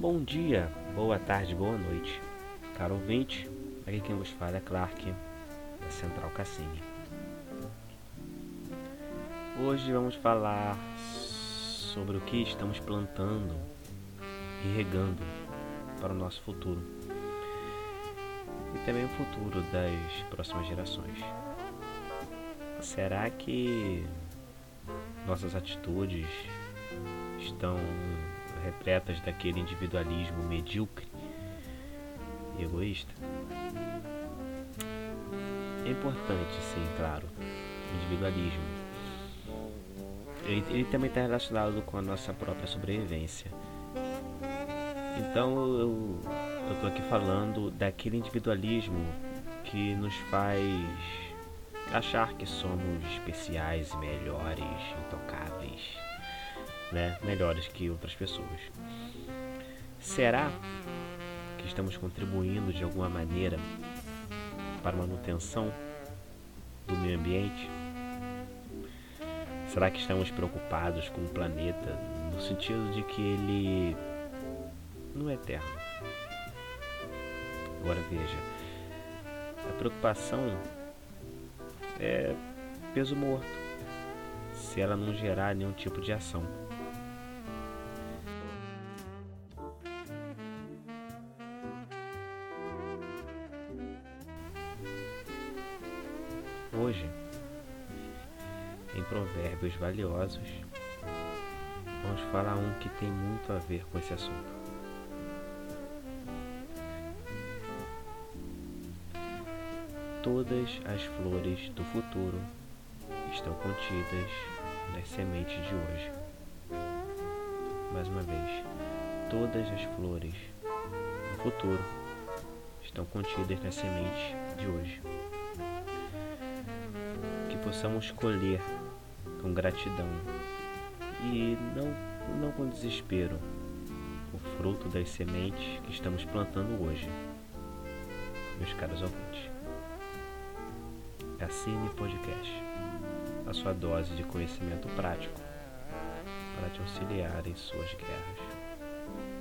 Bom dia, boa tarde, boa noite. Caro ouvinte, aqui quem vos fala é Clark, da Central Cassini. Hoje vamos falar sobre o que estamos plantando e regando para o nosso futuro e também o futuro das próximas gerações. Será que nossas atitudes estão repletas daquele individualismo medíocre e egoísta? É importante, sim, claro, individualismo. Ele, ele também está relacionado com a nossa própria sobrevivência. Então eu estou aqui falando daquele individualismo que nos faz achar que somos especiais, melhores, intocáveis, né? melhores que outras pessoas. Será que estamos contribuindo de alguma maneira para a manutenção do meio ambiente? Será que estamos preocupados com o planeta no sentido de que ele não é eterno? Agora veja, a preocupação é peso morto se ela não gerar nenhum tipo de ação. Hoje, em Provérbios Valiosos, vamos falar um que tem muito a ver com esse assunto. Todas as flores do futuro estão contidas nas sementes de hoje. Mais uma vez, todas as flores do futuro estão contidas nas sementes de hoje. Possamos colher com gratidão e não, não com desespero o fruto das sementes que estamos plantando hoje, meus caros ouvintes. Assine Podcast, a sua dose de conhecimento prático para te auxiliar em suas guerras.